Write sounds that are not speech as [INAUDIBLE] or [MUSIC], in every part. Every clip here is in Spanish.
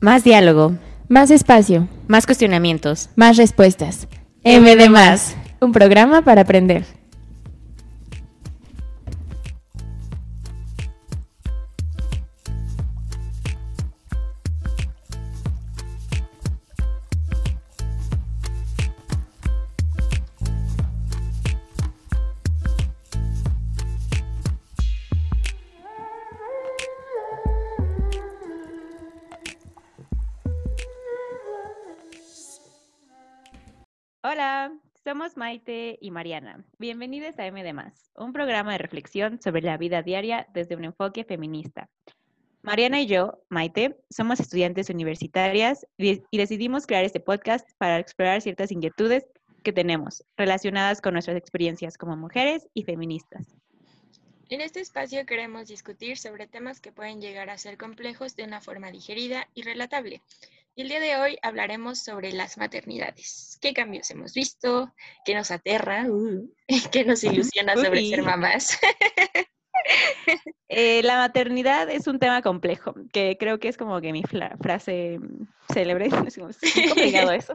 Más diálogo. Más espacio. Más cuestionamientos. Más respuestas. M de más. Un programa para aprender. Maite y Mariana. Bienvenidos a M de Más, un programa de reflexión sobre la vida diaria desde un enfoque feminista. Mariana y yo, Maite, somos estudiantes universitarias y decidimos crear este podcast para explorar ciertas inquietudes que tenemos relacionadas con nuestras experiencias como mujeres y feministas. En este espacio queremos discutir sobre temas que pueden llegar a ser complejos de una forma digerida y relatable. El día de hoy hablaremos sobre las maternidades. ¿Qué cambios hemos visto? ¿Qué nos aterra? Uh, [LAUGHS] ¿Qué nos ilusiona sobre ser mamás? [LAUGHS] Eh, la maternidad es un tema complejo, que creo que es como que mi frase mm, célebre, [LAUGHS] es complicado eso.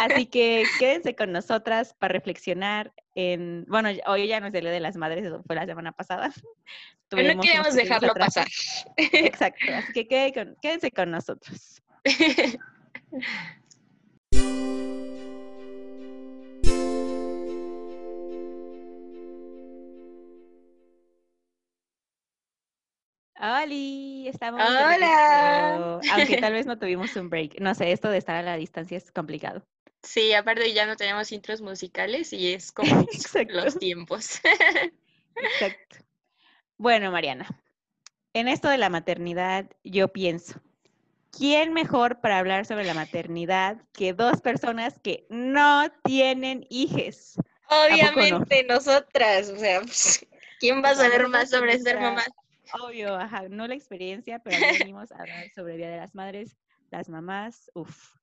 Así que quédense con nosotras para reflexionar en, bueno, hoy ya no es el Día de las Madres, eso fue la semana pasada. Pero no queremos dejarlo pasar. Exacto, así que quede con- quédense con nosotros. [LAUGHS] ¡Holi! Estamos ¡Hola! Aunque tal vez no [LAUGHS] tuvimos un break. No sé, esto de estar a la distancia es complicado. Sí, aparte ya no tenemos intros musicales y es [LAUGHS] como los tiempos. Exacto. Bueno, Mariana, en esto de la maternidad, yo pienso, ¿quién mejor para hablar sobre la maternidad que dos personas que no tienen hijes? no? Obviamente nosotras, o sea, [LAUGHS] ¿quién va a saber más sobre ser mamá? Obvio, ajá, no la experiencia, pero venimos a hablar sobre el Día de las Madres, las mamás, uff.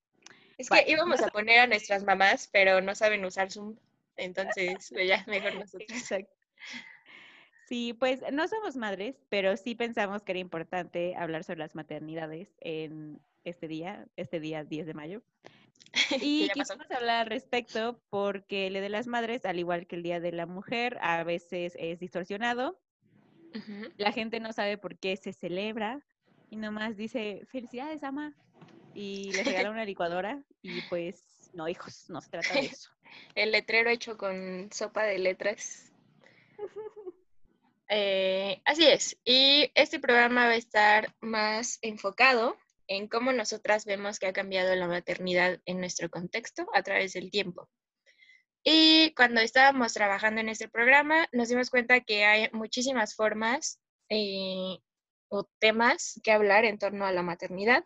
Es que íbamos a poner a nuestras mamás, pero no saben usar Zoom, entonces pues ya mejor nosotros. Exacto. Sí, pues no somos madres, pero sí pensamos que era importante hablar sobre las maternidades en este día, este día 10 de mayo. [LAUGHS] Y quisimos hablar al respecto porque el Día de las Madres, al igual que el Día de la Mujer, a veces es distorsionado. La gente no sabe por qué se celebra y nomás dice, felicidades, ama, y les regala una licuadora y pues no, hijos, no se trata de [LAUGHS] eso. El letrero hecho con sopa de letras. [LAUGHS] Eh, así es. Y este programa va a estar más enfocado en cómo nosotras vemos que ha cambiado la maternidad en nuestro contexto a través del tiempo. Y cuando estábamos trabajando en este programa, nos dimos cuenta que hay muchísimas formas eh, o temas que hablar en torno a la maternidad,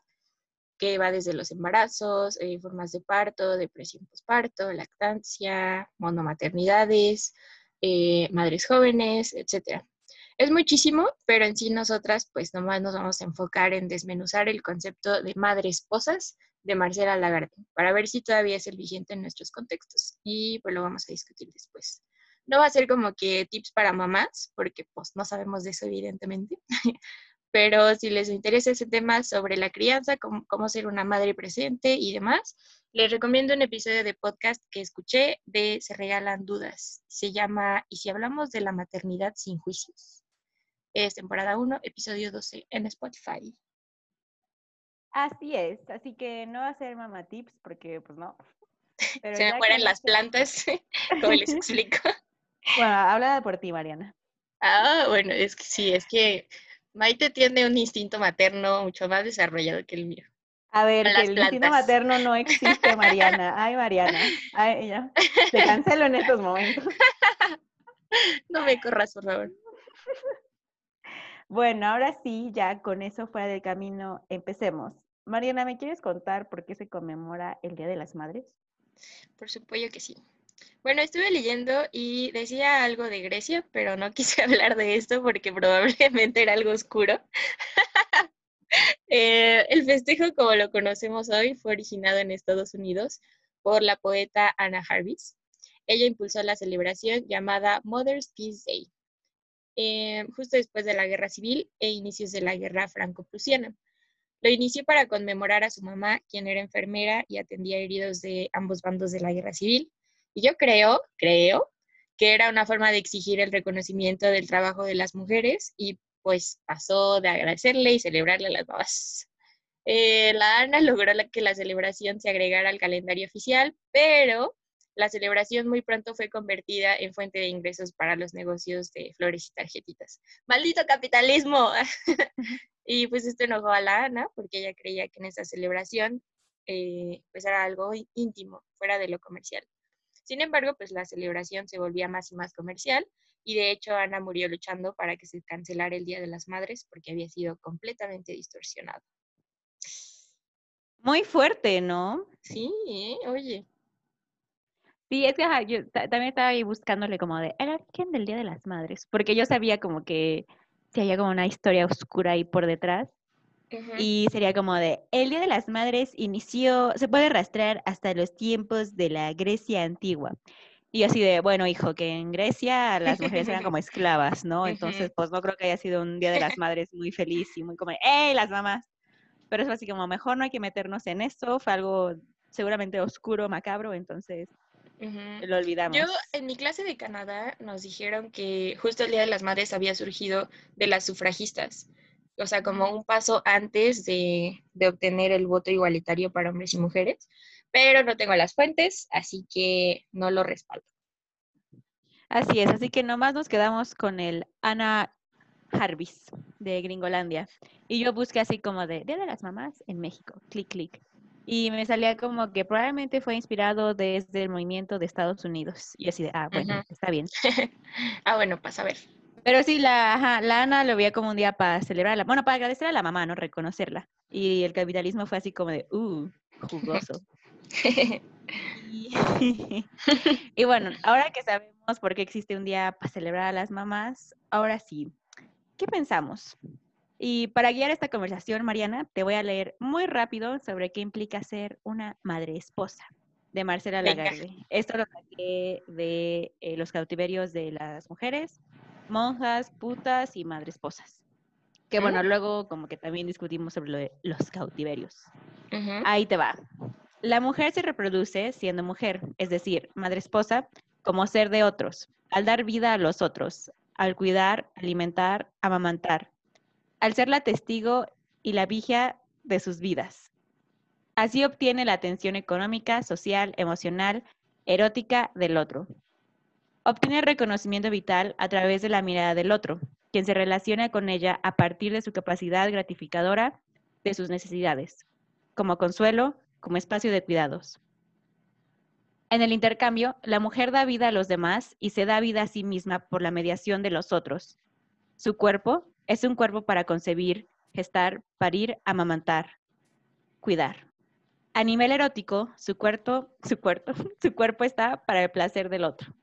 que va desde los embarazos, eh, formas de parto, depresión postparto, lactancia, monomaternidades, eh, madres jóvenes, etc. Es muchísimo, pero en sí nosotras pues nomás nos vamos a enfocar en desmenuzar el concepto de madre esposas de Marcela Lagarde, para ver si todavía es el vigente en nuestros contextos y pues lo vamos a discutir después. No va a ser como que tips para mamás, porque pues no sabemos de eso evidentemente, [LAUGHS] pero si les interesa ese tema sobre la crianza, cómo, cómo ser una madre presente y demás, les recomiendo un episodio de podcast que escuché de Se Regalan Dudas. Se llama ¿Y si hablamos de la maternidad sin juicios? Es temporada 1, episodio 12 en Spotify. Así es, así que no va a ser mamá tips porque pues no. [LAUGHS] Pero Se me mueren las hablaste- plantas, [LAUGHS] como les explico. [LAUGHS] Bueno, habla por ti, Mariana. Ah, bueno, es que sí, es que Maite tiene un instinto materno mucho más desarrollado que el mío. A ver, que el instinto materno no existe, Mariana. Ay, Mariana. Ay, ya. Te cancelo en estos momentos. No me corras, por favor. Bueno, ahora sí, ya con eso fuera del camino, empecemos. Mariana, ¿me quieres contar por qué se conmemora el Día de las Madres? Por supuesto que sí. Bueno, estuve leyendo y decía algo de Grecia, pero no [LAUGHS] quise hablar de esto porque probablemente era algo oscuro. [LAUGHS] Eh, el festejo, como lo conocemos hoy, fue originado en Estados Unidos por la poeta Anna Jarvis. Ella impulsó la celebración llamada Mother's Peace Day, eh, justo después de la Guerra Civil e inicios de la Guerra Franco-Prusiana. Lo inició para conmemorar a su mamá, quien era enfermera y atendía heridos de ambos bandos de la guerra civil. Y yo creo, creo, que era una forma de exigir el reconocimiento del trabajo de las mujeres y pues pasó de agradecerle y celebrarle a las babas. Eh, la ANA logró que la celebración se agregara al calendario oficial, pero la celebración muy pronto fue convertida en fuente de ingresos para los negocios de flores y tarjetitas. ¡Maldito capitalismo! [LAUGHS] y pues esto enojó a la Ana porque ella creía que en esa celebración eh, pues era algo íntimo, fuera de lo comercial. Sin embargo, pues la celebración se volvía más y más comercial y de hecho Ana murió luchando para que se cancelara el Día de las Madres porque había sido completamente distorsionado. Muy fuerte, ¿no? Sí, ¿eh? oye. Sí, es que yo también estaba ahí buscándole como de el origen del Día de las Madres, porque yo sabía como que si había como una historia oscura ahí por detrás. Y sería como de, el Día de las Madres inició, se puede rastrear hasta los tiempos de la Grecia antigua. Y así de, bueno, hijo, que en Grecia las mujeres eran como [LAUGHS] esclavas, ¿no? Entonces, pues no creo que haya sido un Día de las Madres muy feliz y muy como, ¡eh, las mamás! Pero es así como, mejor no hay que meternos en eso, fue algo seguramente oscuro, macabro, entonces lo olvidamos. Yo en mi clase de Canadá nos dijeron que justo el Día de las Madres había surgido de las sufragistas, o sea, como un paso antes de, de obtener el voto igualitario para hombres y mujeres, pero no tengo las fuentes, así que no lo respaldo. Así es, así que nomás nos quedamos con el Ana Jarvis de Gringolandia. Y yo busqué así como de Día de las Mamás en México, clic, clic y me salía como que probablemente fue inspirado desde el movimiento de Estados Unidos. Y así de, ah, bueno, está bien. [LAUGHS] ah, bueno, pasa a ver. Pero sí, la, la Ana lo veía como un día para celebrarla. Bueno, para agradecer a la mamá, ¿no? Reconocerla. Y el capitalismo fue así como de, uh, jugoso. y, [LAUGHS] [LAUGHS] y bueno, ahora que sabemos por qué existe un día para celebrar a las mamás, ahora sí, ¿qué pensamos? Y para guiar esta conversación, Mariana, te voy a leer muy rápido sobre qué implica ser una madre esposa de Marcela Lagarde. Esto lo saqué de eh, los cautiverios de las mujeres, monjas, putas y madre esposas. Que bueno, luego como que también discutimos sobre lo de los cautiverios. Ahí te va. La mujer se reproduce siendo mujer, es decir, madre esposa, como ser de otros, al dar vida a los otros, al cuidar, alimentar, amamantar, al ser la testigo y la vigia de sus vidas. Así obtiene la atención económica, social, emocional, erótica del otro. Obtiene reconocimiento vital a través de la mirada del otro, quien se relaciona con ella a partir de su capacidad gratificadora de sus necesidades, como consuelo, como espacio de cuidados. En el intercambio, la mujer da vida a los demás y se da vida a sí misma por la mediación de los otros. Su cuerpo, es un cuerpo para concebir, gestar, parir, amamantar, cuidar. A nivel erótico, su cuerpo, su cuerpo, [LAUGHS] su cuerpo está para el placer del otro.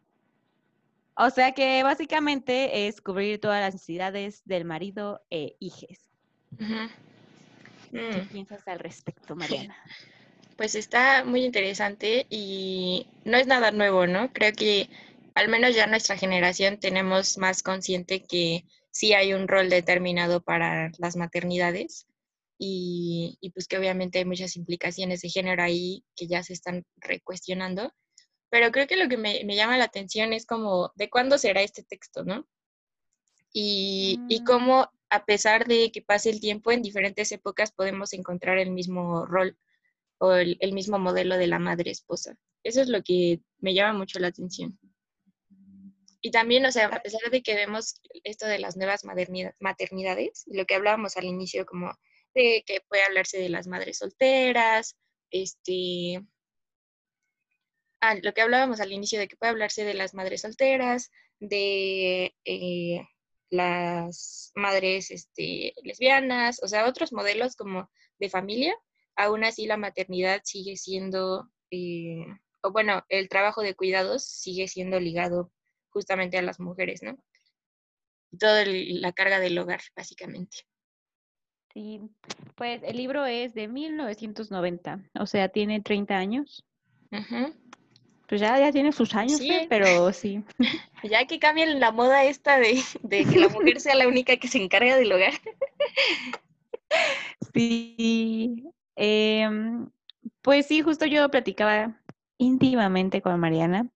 O sea que básicamente es cubrir todas las necesidades del marido e hijes. ¿Qué mm. piensas al respecto, Mariana? [LAUGHS] Pues está muy interesante y no es nada nuevo, ¿no? Creo que al menos ya nuestra generación tenemos más consciente que sí hay un rol determinado para las maternidades y, pues que obviamente hay muchas implicaciones de género ahí que ya se están recuestionando. Pero creo que lo que me, llama la atención es como de cuándo será este texto, ¿no? Y, y mm. cómo a pesar de que pase el tiempo, en diferentes épocas podemos encontrar el mismo rol o el mismo modelo de la madre esposa. Eso es lo que me llama mucho la atención. Y también, o sea, a pesar de que vemos esto de las nuevas maternidades, lo que hablábamos al inicio, como de que puede hablarse de las madres solteras, este, ah, lo que hablábamos al inicio de que puede hablarse de las madres solteras, de eh, las madres este, lesbianas, o sea, otros modelos como de familia, aún así la maternidad sigue siendo, eh, o bueno, el trabajo de cuidados sigue siendo ligado justamente a las mujeres, ¿no? Toda la carga del hogar, básicamente. Sí, pues el libro es de 1990, o sea, tiene 30 años. Pues ya, ya tiene sus años, pero sí. [LAUGHS] Ya que cambien la moda esta de, de que la mujer sea la única que se encarga del hogar. [LAUGHS] Sí, em, pues sí, justo yo platicaba íntimamente con Mariana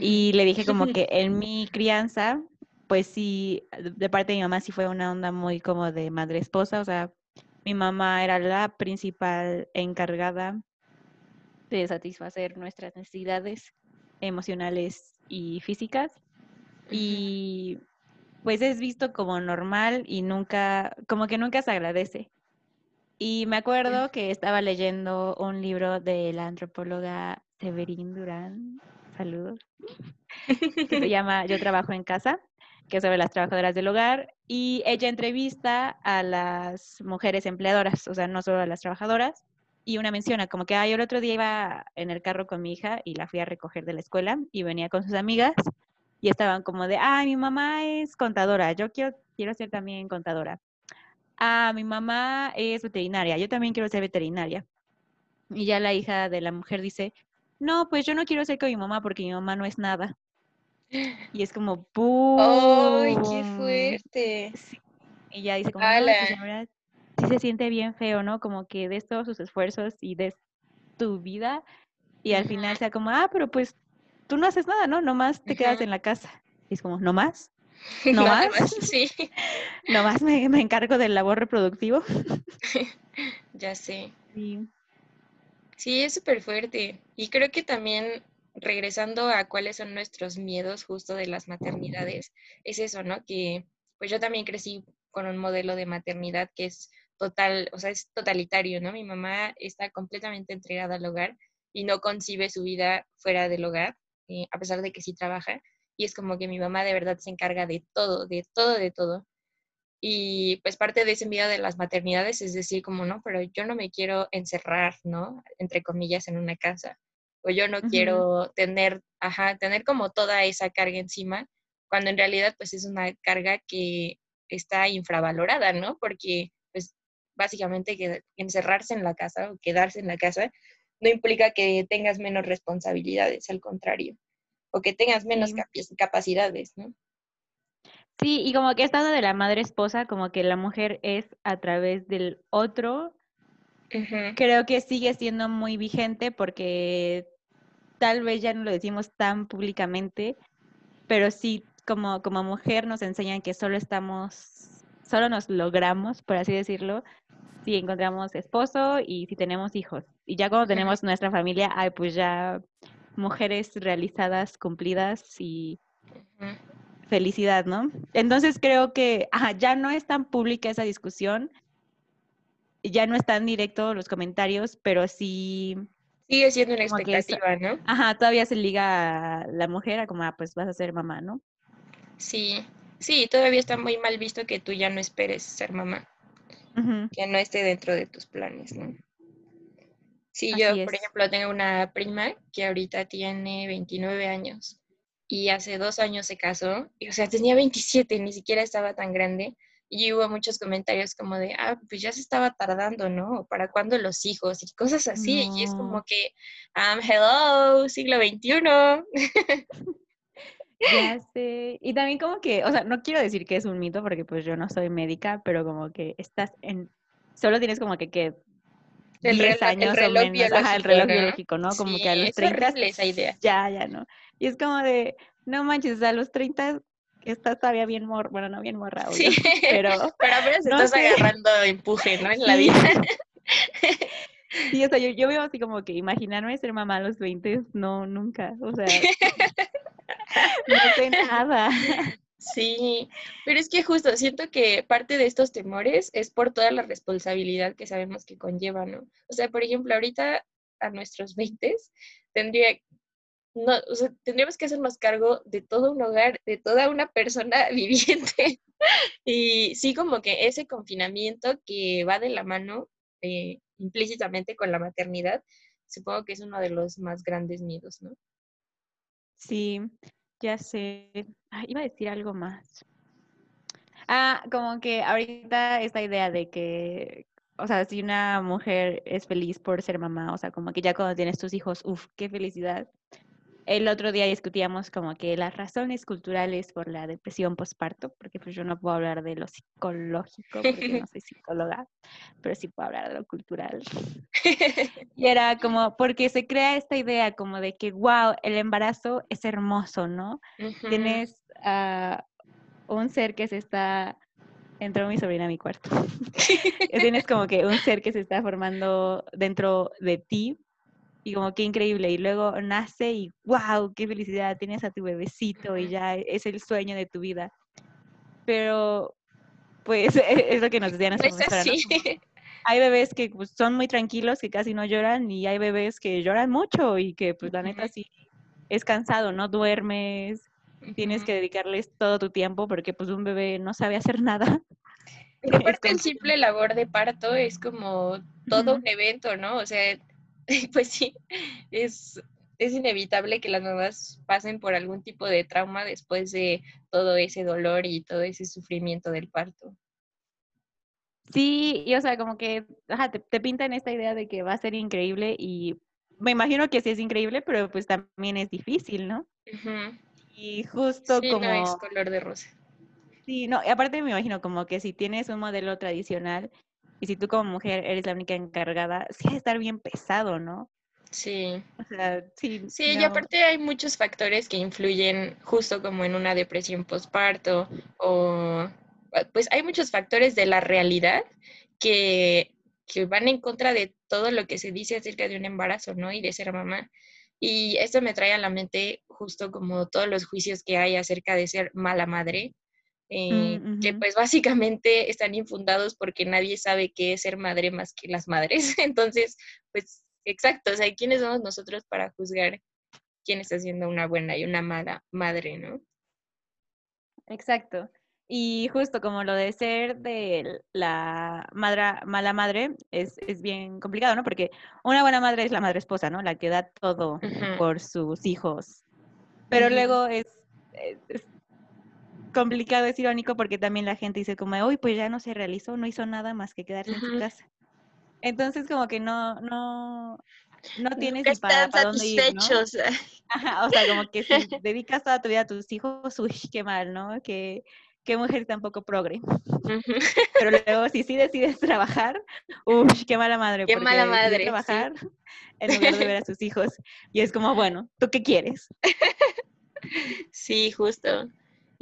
y le dije como que en mi crianza, pues sí, de parte de mi mamá sí fue una onda muy como de madre esposa, o sea, mi mamá era la principal encargada de satisfacer nuestras necesidades emocionales y físicas. Y pues es visto como normal y nunca, como que nunca se agradece. Y me acuerdo que estaba leyendo un libro de la antropóloga Severín Durán, saludos, [LAUGHS] que se llama Yo trabajo en casa, que es sobre las trabajadoras del hogar, y ella entrevista a las mujeres empleadoras, o sea, no solo a las trabajadoras, y una menciona como que, ay, el otro día iba en el carro con mi hija y la fui a recoger de la escuela y venía con sus amigas y estaban como de, ay, mi mamá es contadora, yo quiero, quiero ser también contadora. Ah, mi mamá es veterinaria, yo también quiero ser veterinaria. Y ya la hija de la mujer dice, no, pues yo no quiero ser con mi mamá porque mi mamá no es nada. [GASPS] Y es como, ¡pum! ¡Ay, qué fuerte! Y ya dice como, no, pues, sí se siente bien feo, ¿no? Como que des todos sus esfuerzos y des tu vida y al final sea como, ah, pero pues tú no haces nada, ¿no? Nomás te quedas en la casa. Y es como, ¿no más? [LAUGHS] [LAUGHS] ¿No, más? Sí. Nomás me, me encargo del labor reproductivo. [LAUGHS] ya sé. Sí. Sí, es súper fuerte. Y creo que también regresando a cuáles son nuestros miedos justo de las maternidades, es eso, ¿no? Que pues yo también crecí con un modelo de maternidad que es total, o sea, es totalitario, ¿no? Mi mamá está completamente entregada al hogar y no concibe su vida fuera del hogar, eh, a pesar de que sí trabaja. Y es como que mi mamá de verdad se encarga de todo, de todo, de todo. Y pues parte de ese miedo de las maternidades es decir, como, no, pero yo no me quiero encerrar, ¿no? Entre comillas, en una casa. O yo no quiero tener, ajá, tener como toda esa carga encima, cuando en realidad pues es una carga que está infravalorada, ¿no? Porque pues básicamente que encerrarse en la casa o quedarse en la casa no implica que tengas menos responsabilidades, al contrario, o que tengas menos capacidades, ¿no? Sí, y como que estando de la madre esposa, como que la mujer es a través del otro, creo que sigue siendo muy vigente porque tal vez ya no lo decimos tan públicamente, pero sí como, como mujer nos enseñan que solo estamos, solo nos logramos, por así decirlo, si encontramos esposo y si tenemos hijos. Y ya cuando tenemos nuestra familia, ay, pues ya mujeres realizadas, cumplidas y felicidad, ¿no? Entonces creo que ya no es tan pública esa discusión, ya no están directos los comentarios, pero sí... Sigue siendo una expectativa, ¿no? Ajá, todavía se liga a la mujer a como, ah, pues vas a ser mamá, ¿no? Sí, sí, todavía está muy mal visto que tú ya no esperes ser mamá, que no esté dentro de tus planes, ¿no? Sí, yo, por ejemplo, tengo una prima que ahorita tiene 29 años y hace dos años se casó, y, o sea, tenía 27, ni siquiera estaba tan grande. Y hubo muchos comentarios como de, ah, pues ya se estaba tardando, ¿no? ¿Para cuándo los hijos? Y cosas así. Y es como que, um, hello, siglo XXI. [LAUGHS] Ya sé. Y también como que, o sea, no quiero decir que es un mito porque pues yo no soy médica, pero como que estás en, solo tienes como que, que 10 años o menos, el reloj biológico, ¿no? Como que a los 30 esa idea. Ya, ya, ¿no? Y es como de, no manches, a los 30 estás todavía bien mor, bueno, no bien morra, sí. [LAUGHS] pero [LAUGHS] pero apenas estás agarrando empuje, ¿no? En la vida. [LAUGHS] Sí, o sea, yo, yo veo así como que imaginarme ser mamá a los 20, no, nunca, o sea, no sé nada. Sí, pero es que justo siento que parte de estos temores es por toda la responsabilidad que sabemos que conlleva, ¿no? O sea, por ejemplo, ahorita a nuestros [LAUGHS] 20 tendría, no, o sea, tendríamos que hacernos cargo de todo un hogar, de toda una persona [LAUGHS] viviente. y sí, como que ese confinamiento que va de la mano eh, implícitamente con la maternidad, supongo que es uno de los más grandes miedos, ¿no? Sí, ya sé. iba a decir algo más. Ah, como que ahorita esta idea de que, o sea, si una mujer es feliz por ser mamá, o sea, como que ya cuando tienes tus hijos, uff, qué felicidad. El otro día discutíamos como que las razones culturales por la depresión postparto, porque pues yo no puedo hablar de lo psicológico porque no soy psicóloga, pero sí puedo hablar de lo cultural. [LAUGHS] Y era como porque se crea esta idea como de que, wow, el embarazo es hermoso, ¿no? Tienes a un ser que se está... Entró mi sobrina a mi cuarto. [LAUGHS] Tienes como que un ser que se está formando dentro de ti y como qué increíble. Y luego nace y wow, qué felicidad, tienes a tu bebecito y ya es el sueño de tu vida. Pero pues [LAUGHS] es lo que nos decía No nuestra es profesora, ¿no? así. Como hay bebés que pues, son muy tranquilos, que casi no lloran, y hay bebés que lloran mucho y que pues la neta sí es cansado, no duermes, tienes que dedicarles todo tu tiempo porque pues un bebé no sabe hacer nada. Es aparte el simple labor de parto es como todo un evento, ¿no? O sea, [LAUGHS] pues sí, es, es inevitable que las mamás pasen por algún tipo de trauma después de todo ese dolor y todo ese sufrimiento del parto. Sí, y o sea, como que ajá, te, te pintan esta idea de que va a ser increíble y me imagino que sí es increíble, pero pues también es difícil, ¿no? Y justo Sí, no es como, color de rosa. sí, no, y aparte me imagino como que si tienes un modelo tradicional y si tú como mujer eres la única encargada, sí estar bien pesado, ¿no? Sí. O sea, sí, Sí, y aparte hay muchos factores que influyen justo como en una depresión postparto o pues hay muchos factores de la realidad que, que van en contra de todo lo que se dice acerca de un embarazo, ¿no? Y de ser mamá. Y esto me trae a la mente justo como todos los juicios que hay acerca de ser mala madre, eh, Mm, que pues básicamente están infundados porque nadie sabe qué es ser madre más que las madres. [LAUGHS] Entonces, pues exacto, o sea, ¿quiénes somos nosotros para juzgar quién está siendo una buena y una mala madre, ¿no? Exacto. Y justo como lo de ser de la madra- mala madre es, es bien complicado, ¿no? Porque una buena madre es la madre esposa, ¿no? La que da todo por sus hijos. Pero luego es, es- es complicado, es irónico porque también la gente dice como, uy, pues ya no se realizó, no hizo nada más que quedarse en su casa. Entonces como que no, no, no tienes ni para están dónde ir, ¿no? [LAUGHS] Ajá, o sea, como que si [LAUGHS] dedicas toda tu vida a tus hijos, uy, qué mal, ¿no? Qué, qué mujer tampoco progre. Pero [LAUGHS] luego si sí decides trabajar, uy, qué mala madre, Qué mala madre, sí. trabajar en lugar de ver a sus hijos. Y es como, bueno, ¿tú qué quieres? Sí, justo.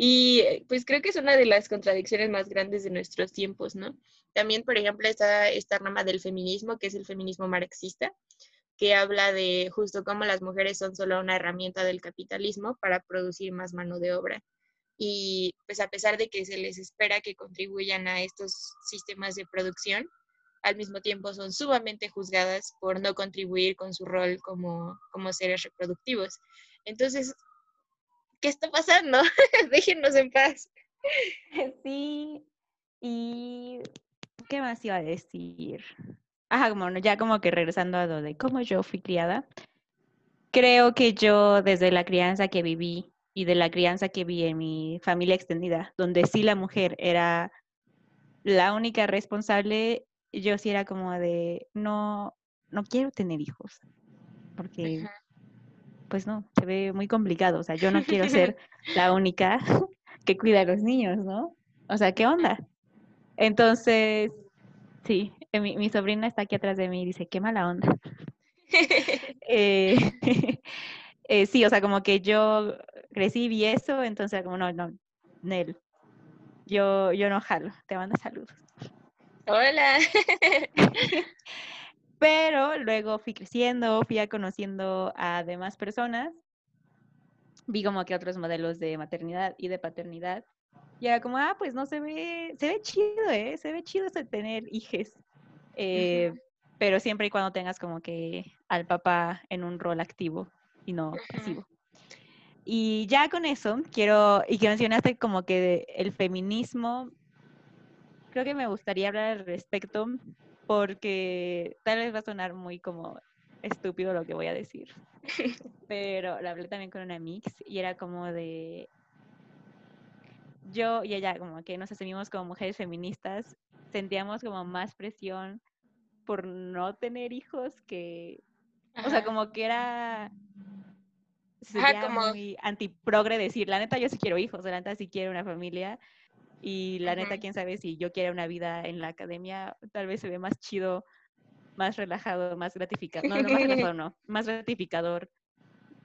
Y eh, pues creo que es una de las contradicciones más grandes de nuestros tiempos, ¿no? También, por ejemplo, está esta rama del feminismo, que es el feminismo marxista, que habla de justo cómo las mujeres son solo una herramienta del capitalismo para producir más mano de obra. Y pues a pesar de que se les espera que contribuyan a estos sistemas de producción, al mismo tiempo son sumamente juzgadas por no contribuir con su rol como, como seres reproductivos. Entonces, ¿qué está pasando? [LAUGHS] Déjenos en paz. [LAUGHS] Sí, y ¿qué más iba a decir? Ajá, como no, ya como que regresando a lo de cómo yo fui criada, creo que yo desde la crianza que viví y de la crianza que vi en mi familia extendida, donde sí la mujer era la única responsable, yo sí era como de, no, no quiero tener hijos, porque pues no, se ve muy complicado, o sea, yo no quiero ser [LAUGHS] la única [LAUGHS] que cuida a los niños, ¿no? O sea, ¿qué onda? Entonces, sí, eh, mi, mi sobrina está aquí atrás de mí y dice, qué mala onda. [LAUGHS] Eh, eh, sí, o sea, como que yo crecí, vi eso, entonces como, no, no, Nel, yo, yo no jalo, te mando saludos. Hola. Pero luego fui creciendo, fui conociendo a demás personas, vi como que otros modelos de maternidad y de paternidad, y era como, ah, pues no se ve, se ve chido, ¿eh? Se ve chido eso de tener hijes. Eh, pero siempre y cuando tengas como que al papá en un rol activo y no pasivo. Y ya con eso quiero, y que mencionaste como que el feminismo, creo que me gustaría hablar al respecto porque tal vez va a sonar muy como estúpido lo que voy a decir, [LAUGHS] pero lo hablé también con una mix y era como de yo y ella como que nos asumimos como mujeres feministas, sentíamos como más presión por no tener hijos que, o sea, Ajá. como que era sería como- muy antiprogre decir, la neta yo sí quiero hijos, la neta sí quiero una familia y la neta quién sabe si yo quiero una vida en la academia, tal vez se ve más chido, más relajado, más gratificado, no, no más relajado [LAUGHS] no, más gratificador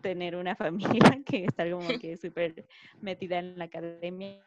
tener una [LAUGHS] familia que estar como que súper metida en la academia.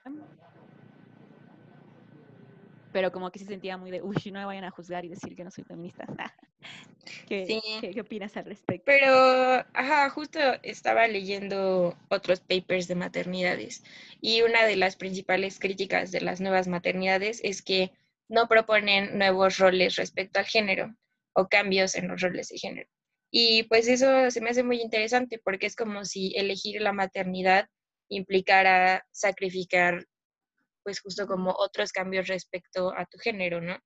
Pero como que se sentía muy de, uy, no me vayan a juzgar y decir que no soy feminista. [LAUGHS] ¿Qué, Sí. qué, qué opinas al respecto? Pero, ajá, justo estaba leyendo otros papers de maternidades y una de las principales críticas de las nuevas maternidades es que no proponen nuevos roles respecto al género o cambios en los roles de género. Y pues eso se me hace muy interesante porque es como si elegir la maternidad implicara sacrificar pues justo como otros cambios respecto a tu género, ¿no?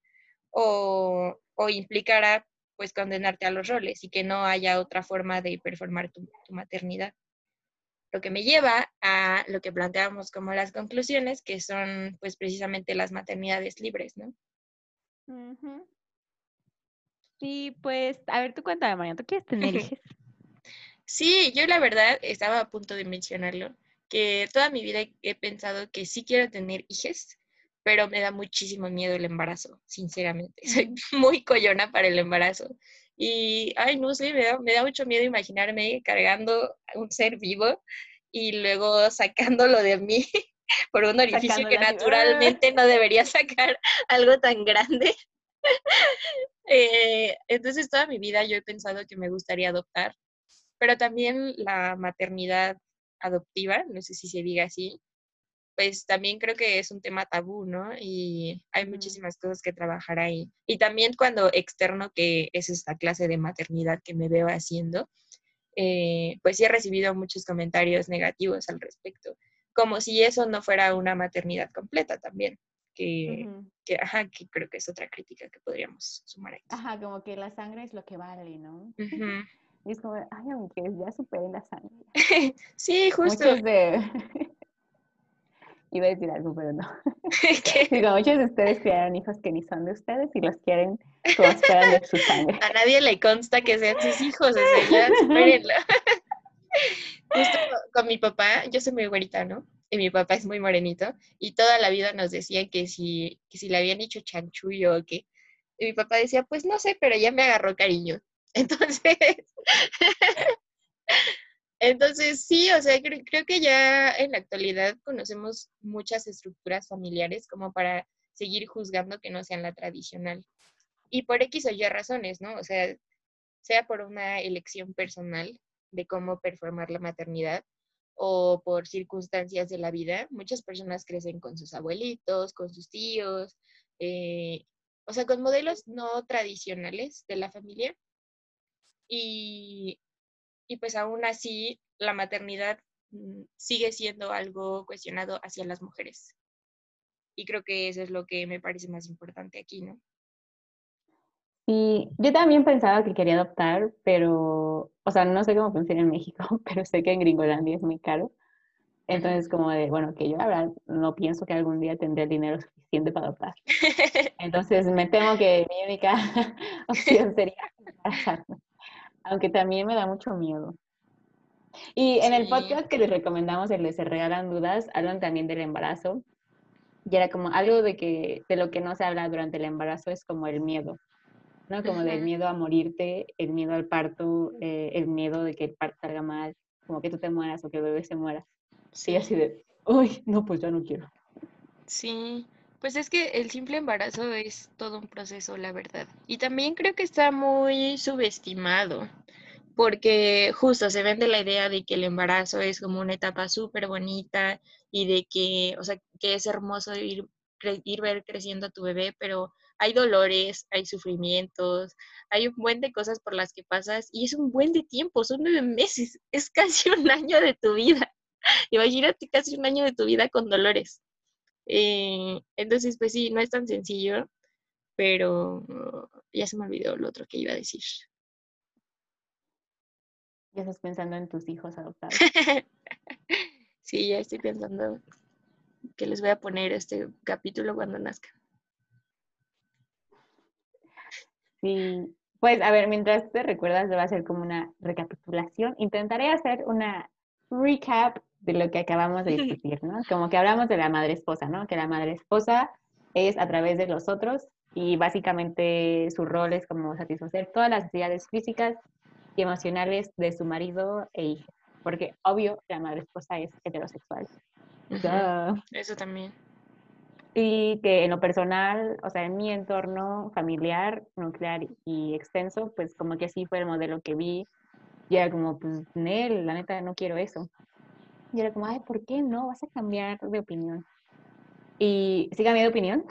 O, o implicara pues condenarte a los roles y que no haya otra forma de performar tu, tu maternidad. Lo que me lleva a lo que planteamos como las conclusiones, que son pues precisamente las maternidades libres, ¿no? Sí, pues, a ver, tú cuéntame, Mariana, ¿tú quieres tener [LAUGHS] hijos? Sí, yo la verdad estaba a punto de mencionarlo, que toda mi vida he- pensado que sí quiero tener hijos, pero me da muchísimo miedo el embarazo, sinceramente. [LAUGHS] Soy muy coyona para el embarazo. Y, ay, no sé, me da, me da mucho miedo imaginarme cargando a un ser vivo y luego sacándolo de mí [LAUGHS] por un orificio que ¡ah! naturalmente no debería sacar [LAUGHS] algo tan grande. Eh, entonces, toda mi vida yo he pensado que me gustaría adoptar, pero también la maternidad adoptiva, no sé si se diga así, pues también creo que es un tema tabú, ¿no? Y hay muchísimas cosas que trabajar ahí. Y también cuando externo, que es esta clase de maternidad que me veo haciendo, eh, pues sí he recibido muchos comentarios negativos al respecto, como si eso no fuera una maternidad completa también, que, ajá, que creo que es otra crítica que podríamos sumar aquí. Ajá, como que la sangre es lo que vale, ¿no? Ujú. Y es como, ay, aunque ya superé la sangre. [LAUGHS] Sí, justo. Muchos de... [LAUGHS] Iba a decir algo, pero no. [LAUGHS] que Digo, muchos de ustedes criaron hijos que ni son de ustedes y los quieren como si fueran de su sangre. a nadie le consta que sean sus hijos, o sea, ya supérenlo. Justo con mi papá, yo soy muy güerita, ¿no? Y mi papá es muy morenito, y toda la vida nos decían que si, que si le habían hecho chanchullo o qué. Y mi papá decía, pues no sé, pero ya me agarró cariño. Entonces, [LAUGHS] entonces sí, o sea, creo, creo que ya en la actualidad conocemos muchas estructuras familiares como para seguir juzgando que no sean la tradicional. Y por X o Y razones, ¿no? O sea, sea por una elección personal de cómo performar la maternidad o por circunstancias de la vida. Muchas personas crecen con sus abuelitos, con sus tíos, eh, o sea, con modelos no tradicionales de la familia. Y, y pues aún así la maternidad mm, sigue siendo algo cuestionado hacia las mujeres. Y creo que eso es lo que me parece más importante aquí, ¿no? Sí, yo también pensaba que quería adoptar, pero, o sea, no sé cómo funciona en México, [LAUGHS] pero sé que en Gringolandia es muy caro. Entonces, como de, bueno, que yo verdad no pienso que algún día tendré el dinero suficiente para adoptar. [LAUGHS] Entonces, me temo que mi única [LAUGHS] opción sería embarazarme, aunque también me da mucho miedo. Y en el Sí. podcast que les recomendamos, el de Se Regalan Dudas, hablan también del embarazo. Y era como algo de que de lo que no se habla durante el embarazo es como el miedo, ¿no? Como del Ujú. miedo a morirte, el miedo al parto, eh, el miedo de que el parto salga mal, como que tú te mueras o que el bebé se muera. Sí, así de, uy, no, pues ya no quiero. Sí, pues es que el simple embarazo es todo un proceso, la verdad. Y también creo que está muy subestimado, porque justo se vende la idea de que el embarazo es como una etapa súper bonita y de que, o sea, que es hermoso ir, ir ver creciendo a tu bebé, pero hay dolores, hay sufrimientos, hay un buen de cosas por las que pasas y es un buen de tiempo, son nueve meses, es [LAUGHS] casi un año de tu vida. Imagínate casi un año de tu vida con dolores. Eh, entonces, pues sí, no es tan sencillo, pero ya se me olvidó lo otro que iba a decir. Ya estás pensando en tus hijos adoptados. [LAUGHS] sí, ya estoy pensando que les voy a poner este capítulo cuando nazca. Sí, pues a ver, mientras te recuerdas, va a ser como una recapitulación. Intentaré hacer una recap de lo que acabamos de [LAUGHS] discutir, ¿no? Como que hablamos de la madre esposa, ¿no? Que la madre esposa es a través de los otros y básicamente su rol es como satisfacer todas las necesidades físicas y emocionales de su marido e hija. Porque obvio, la madre esposa es heterosexual. Eso también. Y que en lo personal, o sea, en mi entorno familiar, nuclear y extenso, pues como que así fue el modelo que vi. Y era como, pues, Nel, la neta, no quiero eso. Y era como, ay, ¿por qué no? Vas a cambiar de opinión. Y sí cambié de opinión,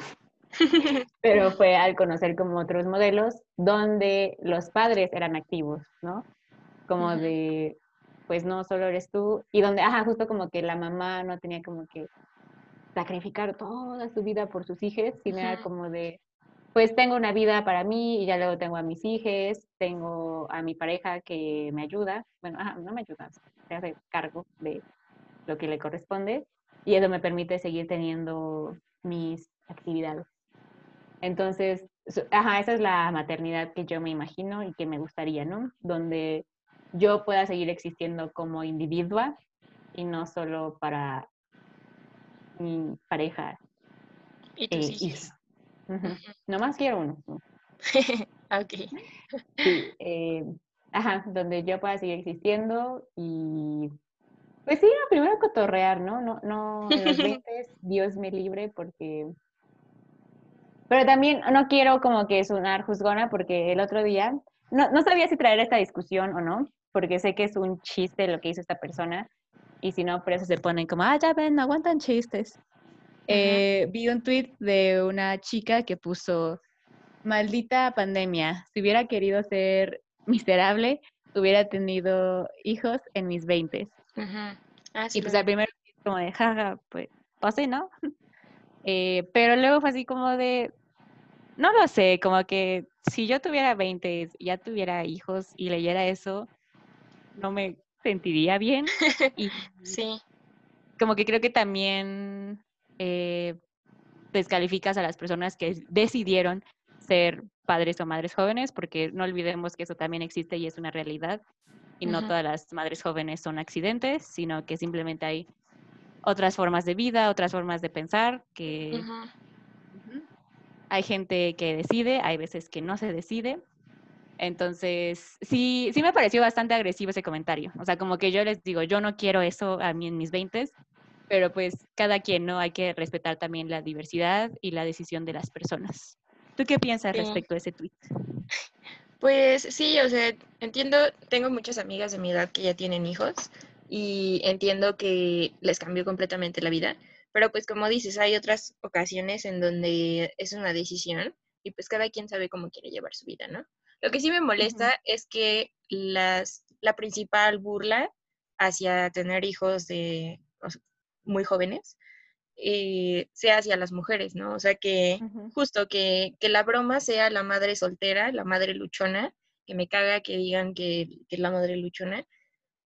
[LAUGHS] pero fue al conocer como otros modelos donde los padres eran activos, ¿no? Como de, pues no solo eres tú, y donde, ajá, justo como que la mamá no tenía como que sacrificar toda su vida por sus hijos, sino era como de, pues tengo una vida para mí y ya luego tengo a mis hijos, tengo a mi pareja que me ayuda, bueno, ajá, no me ayuda, se hace cargo de lo que le corresponde y eso me permite seguir teniendo mis actividades. Entonces, ajá, esa es la maternidad que yo me imagino y que me gustaría, ¿no? Donde yo pueda seguir existiendo como individua y no solo para mi pareja. Y tus eh, hijos. No más quiero uno. [LAUGHS] ok. Sí, eh, ajá, donde yo pueda seguir existiendo y pues sí, primero cotorrear, ¿no? No, no, en los 20 Dios me libre porque pero también no quiero como que sonar juzgona porque el otro día no, no sabía si traer esta discusión o no, porque sé que es un chiste lo que hizo esta persona y si no, por eso se ponen como, ah, ya ven, no aguantan chistes. Eh, vi un tweet de una chica que puso, maldita pandemia, si hubiera querido ser miserable, hubiera tenido hijos en mis veintes. Ah, y pues al primero como de, jaja, pues, pues ¿no? [LAUGHS] Eh, pero luego fue así como de, no lo sé, como que si yo tuviera 20, ya tuviera hijos y leyera eso, no me sentiría bien. [LAUGHS] Y sí. Como que creo que también eh, descalificas a las personas que decidieron ser padres o madres jóvenes, porque no olvidemos que eso también existe y es una realidad. Y no todas las madres jóvenes son accidentes, sino que simplemente hay otras formas de vida, otras formas de pensar, que hay gente que decide, hay veces que no se decide. Entonces, sí, sí me pareció bastante agresivo ese comentario. O sea, como que yo les digo, yo no quiero eso a mí en mis 20, pero pues cada quien, ¿no? Hay que respetar también la diversidad y la decisión de las personas. ¿Tú qué piensas respecto a ese tweet? Pues sí, o sea, entiendo, tengo muchas amigas de mi edad que ya tienen hijos y entiendo que les cambió completamente la vida, pero pues como dices, hay otras ocasiones en donde es una decisión y pues cada quien sabe cómo quiere llevar su vida, ¿no? Lo que sí me molesta es que las, la principal burla hacia tener hijos de muy jóvenes eh, sea hacia las mujeres, ¿no? O sea, que justo que, que, la broma sea la madre soltera, la madre luchona, que me caga que digan que, que es la madre luchona,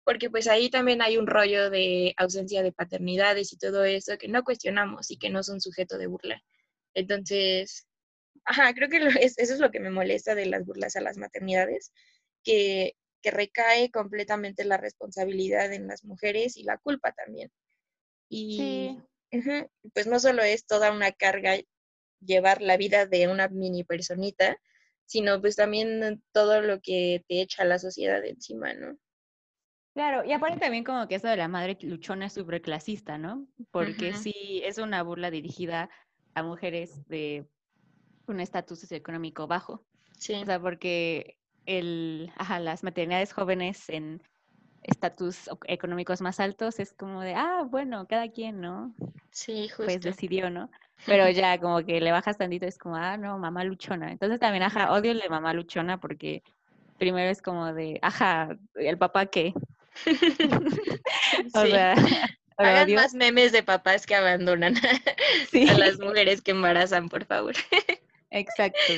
porque pues ahí también hay un rollo de ausencia de paternidades y todo eso que no cuestionamos y que no son sujeto de burla. Entonces, ajá, creo que eso es lo que me molesta de las burlas a las maternidades, que, que recae completamente la responsabilidad en las mujeres y la culpa también. Y pues no solo es toda una carga llevar la vida de una mini personita, sino pues también todo lo que te echa la sociedad encima, ¿no? Claro, y aparte también como que eso de la madre luchona es súper clasista, ¿no? Porque sí, es una burla dirigida a mujeres de un estatus socioeconómico bajo. Sí. O sea, porque el, ajá, las maternidades jóvenes en estatus económicos más altos es como de, ah, bueno, cada quien, ¿no? Sí, justo. Pues decidió, ¿no? [LAUGHS] Pero ya como que le bajas tantito, es como, ah, no, mamá luchona. Entonces también, ajá, odio el de mamá luchona porque primero es como de, ajá, ¿el papá qué? [LAUGHS] o sea, [LAUGHS] Hagan más memes de papás que abandonan a las mujeres que embarazan, por favor. Exacto.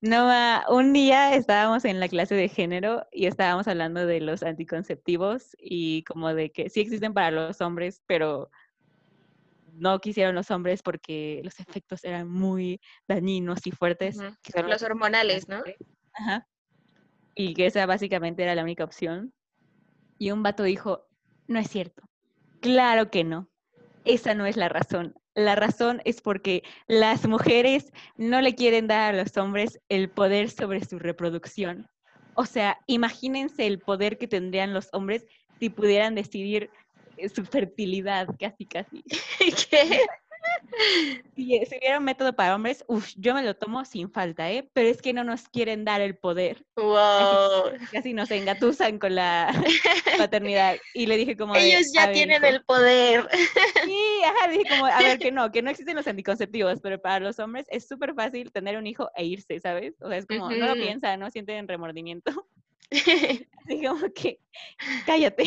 No, un día estábamos en la clase de género y estábamos hablando de los anticonceptivos y como de que sí existen para los hombres, pero no quisieron los hombres porque los efectos eran muy dañinos y fuertes. los hormonales, ¿no? Ajá. Y que esa básicamente era la única opción. Y un vato dijo, no es cierto. Claro que no. Esa no es la razón. La razón es porque las mujeres no le quieren dar a los hombres el poder sobre su reproducción. O sea, imagínense el poder que tendrían los hombres si pudieran decidir eh, su fertilidad, casi, casi. [LAUGHS] Si, si hubiera un método para hombres, uf, yo me lo tomo sin falta, ¿eh? Pero es que no nos quieren dar el poder. Wow. Casi nos engatusan con la [LAUGHS] paternidad. Y le dije como... Ellos "A ya ver, tienen hijo". el poder. Sí, ajá, dije como, a ver, que no, que no existen los anticonceptivos, pero para los hombres es súper fácil tener un hijo e irse, ¿sabes? O sea, es como, no lo piensan, no sienten remordimiento. [LAUGHS] Así como que, cállate.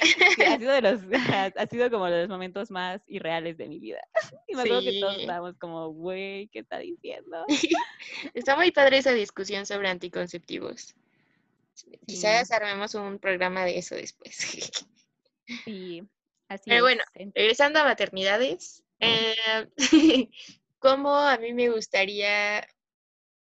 Sí, ha [LAUGHS] sido de los, [LAUGHS] ha, sido como de los momentos más irreales de mi vida. [LAUGHS] Y me acuerdo que todos estábamos como, güey, ¿qué está diciendo? Está muy padre esa discusión sobre anticonceptivos. Quizás Sí. armemos un programa de eso después. Sí, así Pero bueno, En- regresando a maternidades, eh, ¿cómo a mí me gustaría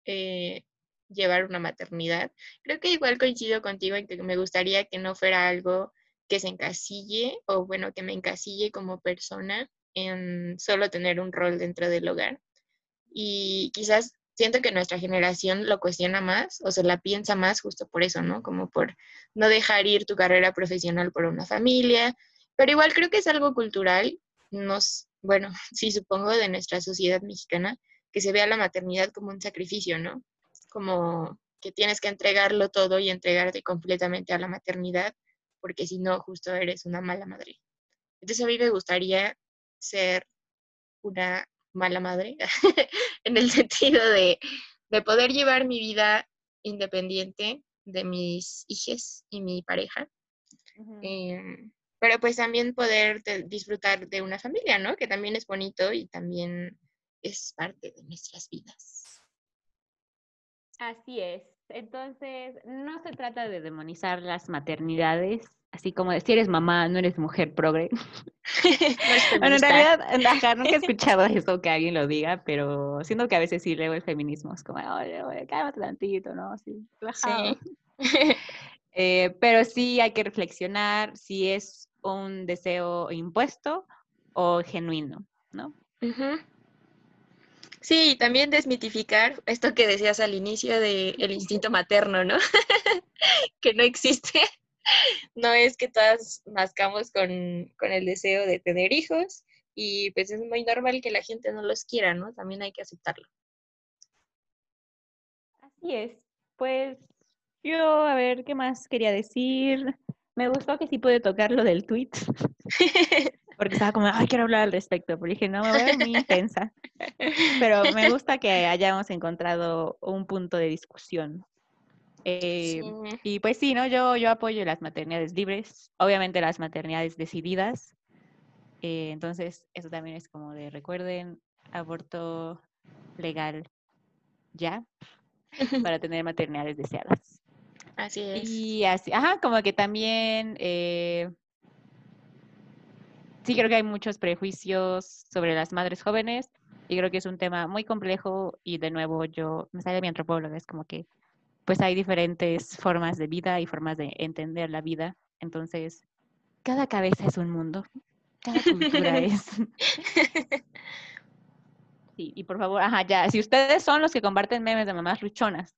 eh, llevar una maternidad? Creo que igual coincido contigo en que me gustaría que no fuera algo que se encasille o bueno, que me encasille como persona en solo tener un rol dentro del hogar. Y quizás siento que nuestra generación lo cuestiona más o se la piensa más justo por eso, ¿no? Como por no dejar ir tu carrera profesional por una familia, pero igual creo que es algo cultural, nos, bueno, [LAUGHS] sí supongo de nuestra sociedad mexicana, que se vea la maternidad como un sacrificio, ¿no? Como que tienes que entregarlo todo y entregarte completamente a la maternidad, porque si no, justo eres una mala madre. Entonces a mí me gustaría ser una mala madre, [LAUGHS] en el sentido de, de poder llevar mi vida independiente de mis hijos y mi pareja, em, pero pues también poder te- disfrutar de una familia, ¿no? Que también es bonito y también es parte de nuestras vidas. Así es. Entonces, no se trata de demonizar las maternidades, así como de si eres mamá, no eres mujer progre. [LAUGHS] No Bueno, en realidad, ajá, nunca he [LAUGHS] escuchado eso que alguien lo diga, pero siento que a veces sí leo el feminismo, es como, oye, oye, cálmate tantito, ¿no? Sí, relajado. [LAUGHS] Sí. Eh, pero sí hay que reflexionar si es un deseo impuesto o genuino, ¿no? Ujú. Sí, y también desmitificar esto que decías al inicio del instinto materno, ¿no? [LAUGHS] que no existe. No es que todas nazcamos con, con el deseo de tener hijos y pues es muy normal que la gente no los quiera, ¿no? También hay que aceptarlo. Así es. Pues yo, a ver, ¿qué más quería decir? Me gustó que sí pude tocar lo del tweet, [LAUGHS] porque estaba como, ay, quiero hablar al respecto, pero dije, no, me voy a ver muy intensa. Pero me gusta que hayamos encontrado un punto de discusión. Eh, Sí. Y pues sí, ¿no? Yo, yo apoyo las maternidades libres, obviamente las maternidades decididas. Eh, entonces, eso también es como de, recuerden, aborto legal ya, [LAUGHS] para tener maternidades deseadas. Así es. Y así, ajá, como que también, eh, sí creo que hay muchos prejuicios sobre las madres jóvenes y creo que es un tema muy complejo y de nuevo yo, me sale mi antropóloga, es como que pues hay diferentes formas de vida y formas de entender la vida, entonces cada cabeza es un mundo, cada cultura [LAUGHS] es... Sí, y por favor, ajá, ya, si ustedes son los que comparten memes de mamás luchonas,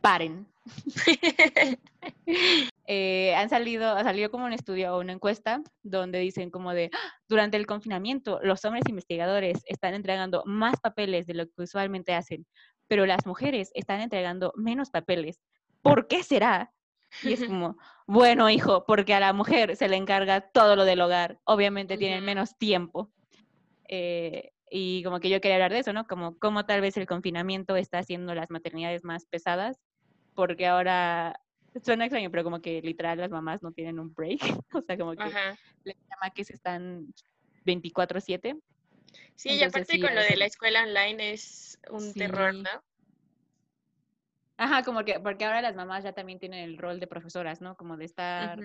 paren. [LAUGHS] Eh, han salido, ha salido como un estudio o una encuesta donde dicen como de, "Ah, durante el confinamiento, los hombres investigadores están entregando más papeles de lo que usualmente hacen, pero las mujeres están entregando menos papeles. ¿Por qué será? Y es [LAUGHS] como, bueno, hijo, porque a la mujer se le encarga todo lo del hogar. Obviamente tienen menos tiempo. Eh, y como que yo quería hablar de eso, ¿no? Como cómo tal vez el confinamiento está haciendo las maternidades más pesadas, porque ahora suena extraño, pero como que literal las mamás no tienen un break. [LAUGHS] O sea, como que Ajá. les llama que se están 24/7. Sí, y aparte sí, con lo de la escuela online es un terror. ¿no? Ajá, como que, porque ahora las mamás ya también tienen el rol de profesoras, ¿no? Como de estar,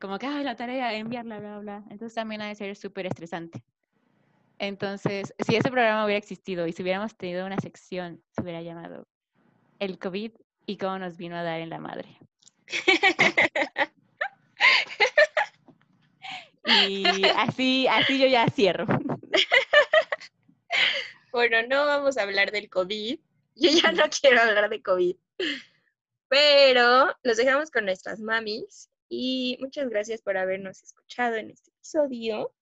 como que, ay, la tarea, enviarla, bla, bla. Entonces también ha de ser súper estresante. Entonces, si ese programa hubiera existido y si hubiéramos tenido una sección, se hubiera llamado El COVID y cómo nos vino a dar en la madre. Y así, así yo ya cierro. Bueno, no vamos a hablar del COVID. Yo ya no quiero hablar de COVID. Pero los dejamos con nuestras mamis y muchas gracias por habernos escuchado en este episodio.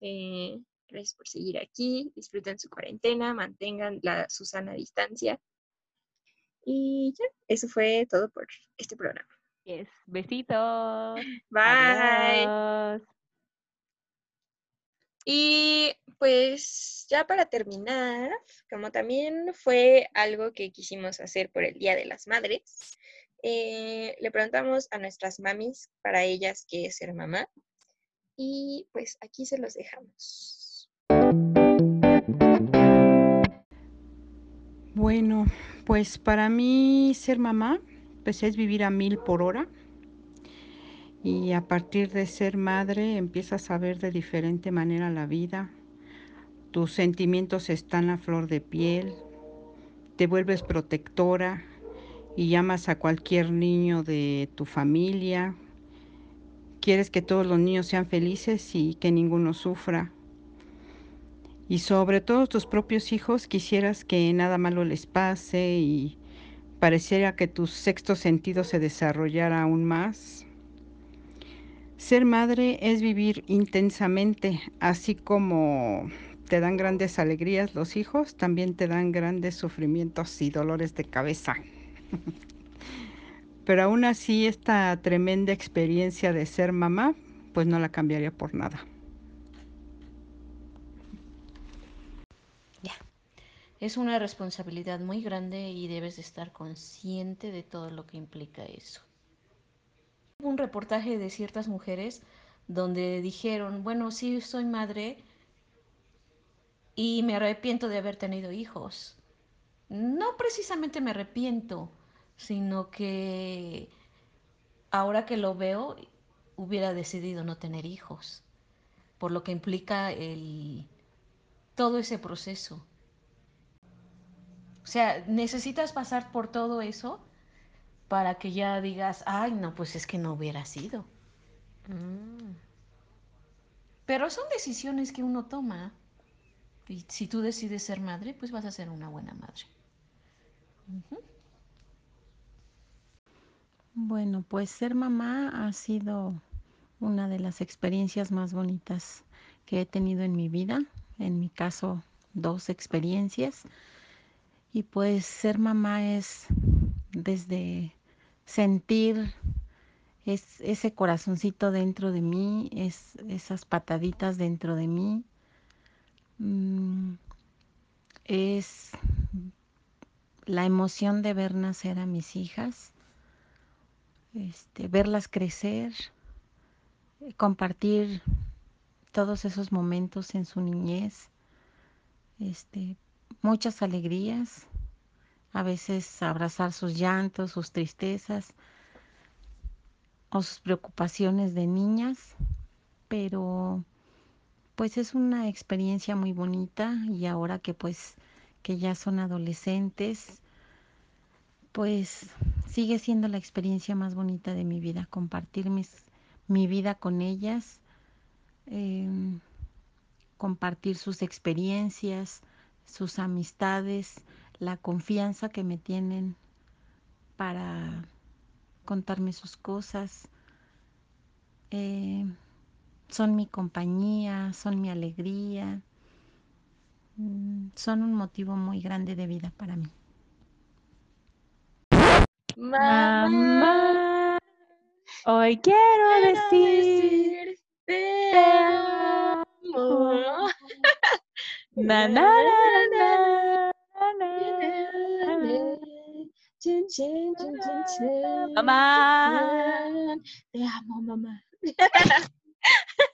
Eh, gracias por seguir aquí. Disfruten su cuarentena, mantengan la Susana distancia. Y ya, eso fue todo por este programa. Yes. Besitos. Bye. Adiós. Y pues ya para terminar, como también fue algo que quisimos hacer por el Día de las Madres, eh, le preguntamos a nuestras mamis para ellas qué es ser mamá. Y pues aquí se los dejamos. Bueno, pues para mí ser mamá, pues es vivir a mil por hora. Y a partir de ser madre empiezas a ver de diferente manera la vida. Tus sentimientos están a flor de piel. Te vuelves protectora y llamas a cualquier niño de tu familia. Quieres que todos los niños sean felices y que ninguno sufra. Y sobre todo tus propios hijos quisieras que nada malo les pase y pareciera que tu sexto sentido se desarrollara aún más. Ser madre es vivir intensamente, así como te dan grandes alegrías los hijos, también te dan grandes sufrimientos y dolores de cabeza. [LAUGHS] Pero aún así esta tremenda experiencia de ser mamá, pues no la cambiaría por nada. Es una responsabilidad muy grande y debes de estar consciente de todo lo que implica eso. Un reportaje de ciertas mujeres donde dijeron, bueno, sí, soy madre y me arrepiento de haber tenido hijos. No precisamente me arrepiento, sino que ahora que lo veo, hubiera decidido no tener hijos, por lo que implica el, todo ese proceso. O sea, necesitas pasar por todo eso para que ya digas, ay, no, pues es que no hubiera sido. Mm. Pero son decisiones que uno toma. Y si tú decides ser madre, pues vas a ser una buena madre. Bueno, pues ser mamá ha sido una de las experiencias más bonitas que he tenido en mi vida. En mi caso, dos experiencias. Y pues ser mamá es desde sentir ese corazoncito dentro de mí, es, esas pataditas dentro de mí. Mm, es la emoción de ver nacer a mis hijas, este, verlas crecer, compartir todos esos momentos en su niñez, este, muchas alegrías, a veces abrazar sus llantos, sus tristezas o sus preocupaciones de niñas, pero pues es una experiencia muy bonita y ahora que pues que ya son adolescentes, pues sigue siendo la experiencia más bonita de mi vida, compartir mi vida con ellas, em, compartir sus experiencias, sus amistades, la confianza que me tienen para contarme sus cosas. Eh, son mi compañía, son mi alegría, mm, son un motivo muy grande de vida para mí. Mamá, hoy quiero, decir, te amo. [LAUGHS] Na, na, na, 亲亲亲亲亲妈妈。哎呀妈妈妈。[LAUGHS]